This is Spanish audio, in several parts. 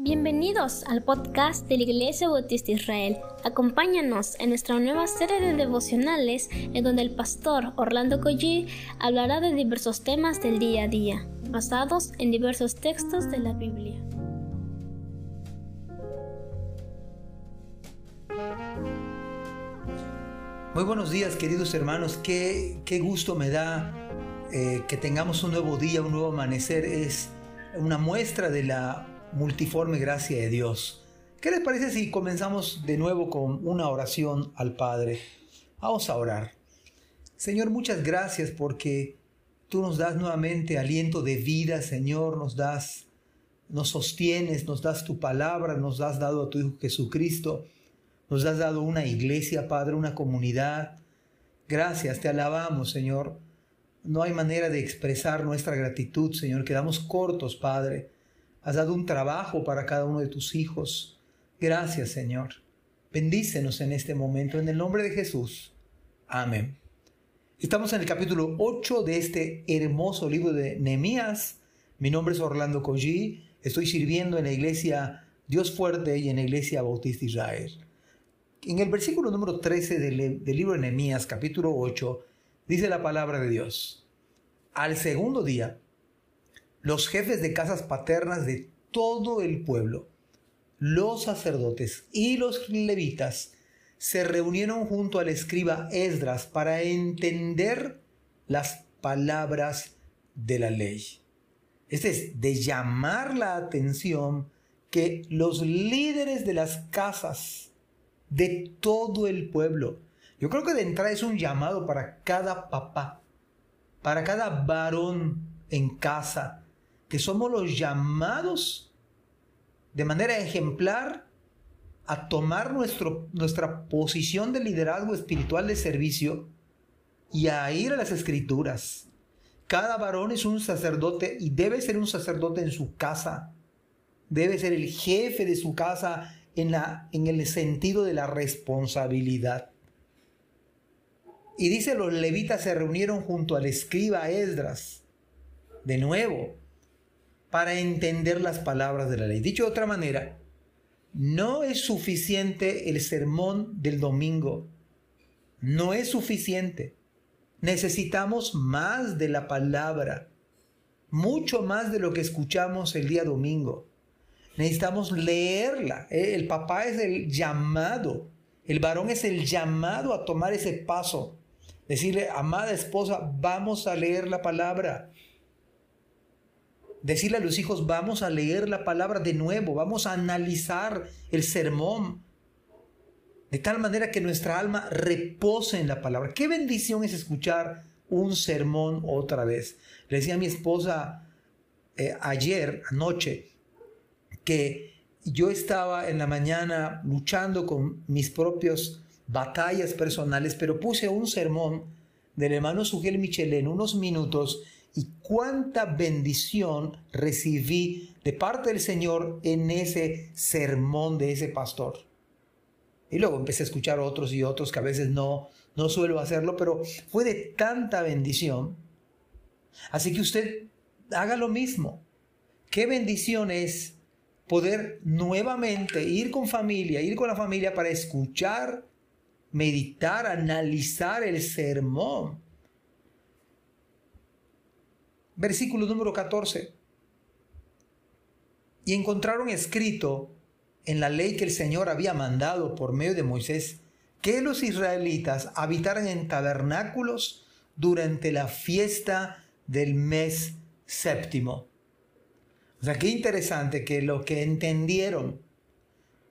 Bienvenidos al podcast de la Iglesia Bautista Israel. Acompáñanos en nuestra nueva serie de devocionales en donde el pastor Orlando Collie hablará de diversos temas del día a día, basados en diversos textos de la Biblia. Muy buenos días queridos hermanos, qué, qué gusto me da eh, que tengamos un nuevo día, un nuevo amanecer. Es una muestra de la multiforme gracia de Dios. ¿Qué les parece si comenzamos de nuevo con una oración al Padre? Vamos a orar. Señor, muchas gracias porque tú nos das nuevamente aliento de vida, Señor, nos das, nos sostienes, nos das tu palabra, nos has dado a tu Hijo Jesucristo, nos has dado una iglesia, Padre, una comunidad. Gracias, te alabamos, Señor. No hay manera de expresar nuestra gratitud, Señor. Quedamos cortos, Padre. Has dado un trabajo para cada uno de tus hijos. Gracias, Señor. Bendícenos en este momento, en el nombre de Jesús. Amén. Estamos en el capítulo 8 de este hermoso libro de Nehemías. Mi nombre es Orlando Collie. Estoy sirviendo en la iglesia Dios Fuerte y en la iglesia Bautista Israel. En el versículo número 13 del, libro de Nehemías, capítulo 8, dice la palabra de Dios. Al segundo día, los jefes de casas paternas de todo el pueblo, los sacerdotes y los levitas se reunieron junto al escriba Esdras para entender las palabras de la ley. Este es de llamar la atención que los líderes de las casas de todo el pueblo, yo creo que de entrada es un llamado para cada papá, para cada varón en casa, que somos los llamados de manera ejemplar a tomar nuestro, nuestra posición de liderazgo espiritual de servicio y a ir a las escrituras. Cada varón es un sacerdote y debe ser un sacerdote en su casa. Debe ser el jefe de su casa en, la, en el sentido de la responsabilidad. Y dice, los levitas se reunieron junto al escriba Esdras. De nuevo, para entender las palabras de la ley. Dicho de otra manera, no es suficiente el sermón del domingo. No es suficiente. Necesitamos más de la palabra, mucho más de lo que escuchamos el día domingo. Necesitamos leerla. Eh, el papá es el llamado, el varón es el llamado a tomar ese paso. Decirle, amada esposa, vamos a leer la palabra decirle a los hijos, vamos a leer la palabra de nuevo, vamos a analizar el sermón, de tal manera que nuestra alma repose en la palabra. Qué bendición es escuchar un sermón otra vez. Le decía a mi esposa eh, ayer, anoche, que yo estaba en la mañana luchando con mis propias batallas personales, pero puse un sermón del hermano Sugel Michel en unos minutos y cuánta bendición recibí de parte del Señor en ese sermón de ese pastor. Y luego empecé a escuchar otros y otros que a veces no, no suelo hacerlo, pero fue de tanta bendición. Así que usted haga lo mismo. Qué bendición es poder nuevamente ir con familia, ir con la familia para escuchar, meditar, analizar el sermón versículo número 14. Y encontraron escrito en la ley que el Señor había mandado por medio de Moisés que los israelitas habitaran en tabernáculos durante la fiesta del mes séptimo. O sea, qué interesante que lo que entendieron,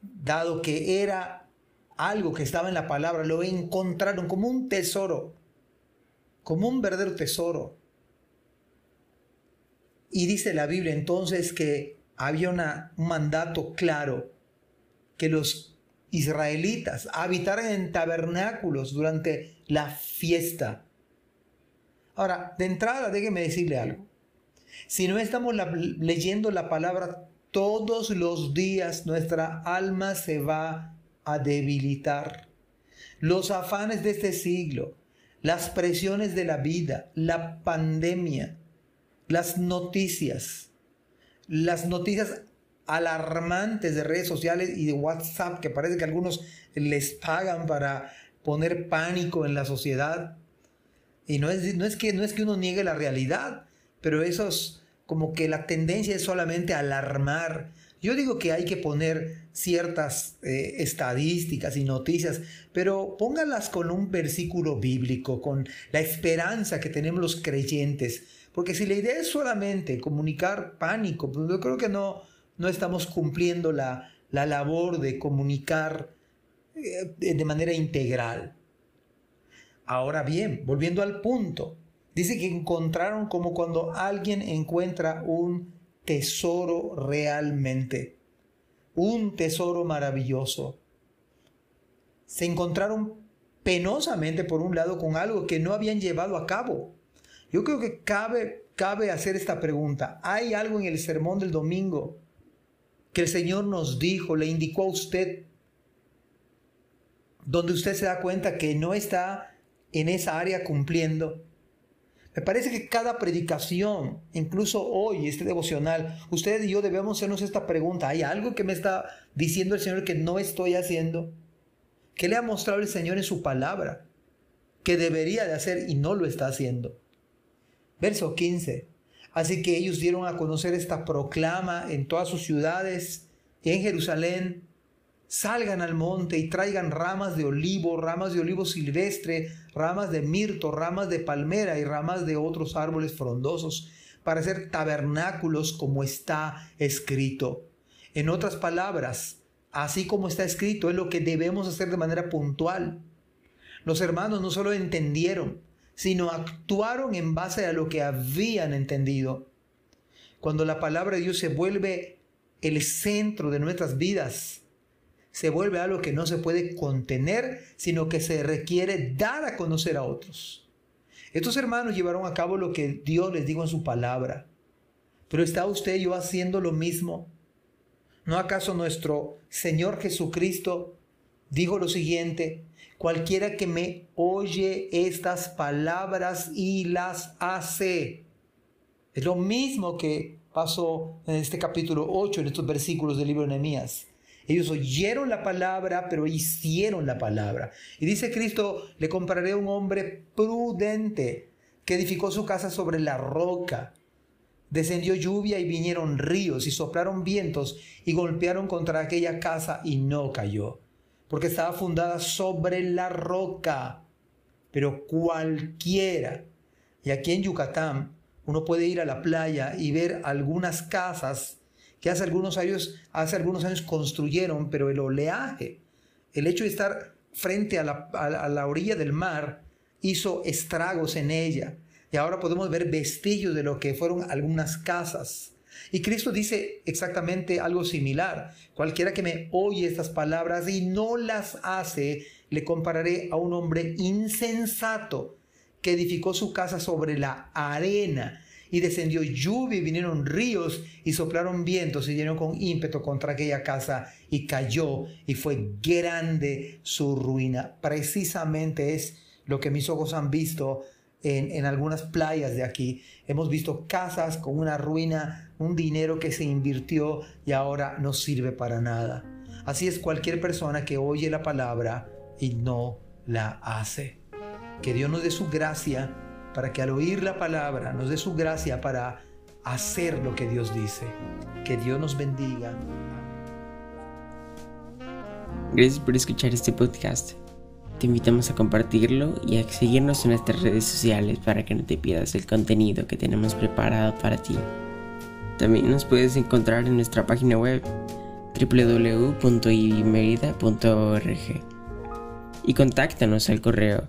dado que era algo que estaba en la palabra, lo encontraron como un tesoro, como un verdadero tesoro. Y dice la Biblia entonces que había un mandato claro que los israelitas habitaran en tabernáculos durante la fiesta. Ahora, de entrada, déjeme decirle algo. Si no estamos leyendo la palabra todos los días, nuestra alma se va a debilitar. Los afanes de este siglo, las presiones de la vida, la pandemia, las noticias. Las noticias alarmantes de redes sociales y de WhatsApp que parece que algunos les pagan para poner pánico en la sociedad. Y no es, no es, que, no es que uno niegue la realidad, pero eso es como que la tendencia es solamente alarmar. Yo digo que hay que poner ciertas eh, estadísticas y noticias, pero póngalas con un versículo bíblico, con la esperanza que tenemos los creyentes. Porque si la idea es solamente comunicar pánico, pues yo creo que no, no estamos cumpliendo la, la labor de comunicar eh, de manera integral. Ahora bien, volviendo al punto, dice que encontraron como cuando alguien encuentra un tesoro realmente, un tesoro maravilloso. Se encontraron penosamente, por un lado, con algo que no habían llevado a cabo. Yo creo que cabe, cabe hacer esta pregunta. ¿Hay algo en el sermón del domingo que el Señor nos dijo, le indicó a usted, donde usted se da cuenta que no está en esa área cumpliendo. Me parece que cada predicación, incluso hoy, este devocional, usted y yo debemos hacernos esta pregunta. ¿Hay algo que me está diciendo el Señor que no estoy haciendo? ¿Qué le ha mostrado el Señor en su palabra? Que debería de hacer y no lo está haciendo. Verso 15. Así que ellos dieron a conocer esta proclama en todas sus ciudades y en Jerusalén salgan al monte y traigan ramas de olivo, ramas de olivo silvestre, ramas de mirto, ramas de palmera y ramas de otros árboles frondosos, para hacer tabernáculos como está escrito. En otras palabras, así como está escrito, es lo que debemos hacer de manera puntual. Los hermanos no solo entendieron, sino actuaron en base a lo que habían entendido. Cuando la palabra de Dios se vuelve el centro de nuestras vidas, se vuelve algo que no se puede contener, sino que se requiere dar a conocer a otros. Estos hermanos llevaron a cabo lo que Dios les dijo en su palabra. Pero ¿está usted y yo haciendo lo mismo? ¿No acaso nuestro Señor Jesucristo dijo lo siguiente? Cualquiera que me oye estas palabras y las hace. Es lo mismo que pasó en este capítulo 8, en estos versículos del libro de Nehemías. Ellos oyeron la palabra, pero hicieron la palabra. Y dice Cristo, le compararé a un hombre prudente que edificó su casa sobre la roca. Descendió lluvia y vinieron ríos y soplaron vientos y golpearon contra aquella casa y no cayó, porque estaba fundada sobre la roca. Pero cualquiera, y aquí en Yucatán uno puede ir a la playa y ver algunas casas que hace algunos años, hace algunos años construyeron, pero el oleaje, el hecho de estar frente a la, a la orilla del mar, hizo estragos en ella. Y ahora podemos ver vestigios de lo que fueron algunas casas. Y Cristo dice exactamente algo similar. Cualquiera que me oye estas palabras y no las hace, le compararé a un hombre insensato que edificó su casa sobre la arena y descendió lluvia y vinieron ríos y soplaron vientos y dieron con ímpetu contra aquella casa y cayó y fue grande su ruina. Precisamente es lo que mis ojos han visto en, en, algunas playas de aquí. Hemos visto casas con una ruina, un dinero que se invirtió y ahora no sirve para nada. Así es cualquier persona que oye la palabra y no la hace. Que Dios nos dé su gracia para que al oír la palabra nos dé su gracia para hacer lo que Dios dice. Que Dios nos bendiga. Gracias por escuchar este podcast. Te invitamos a compartirlo y a seguirnos en nuestras redes sociales para que no te pierdas el contenido que tenemos preparado para ti. También nos puedes encontrar en nuestra página web www.ibimerida.org y contáctanos al correo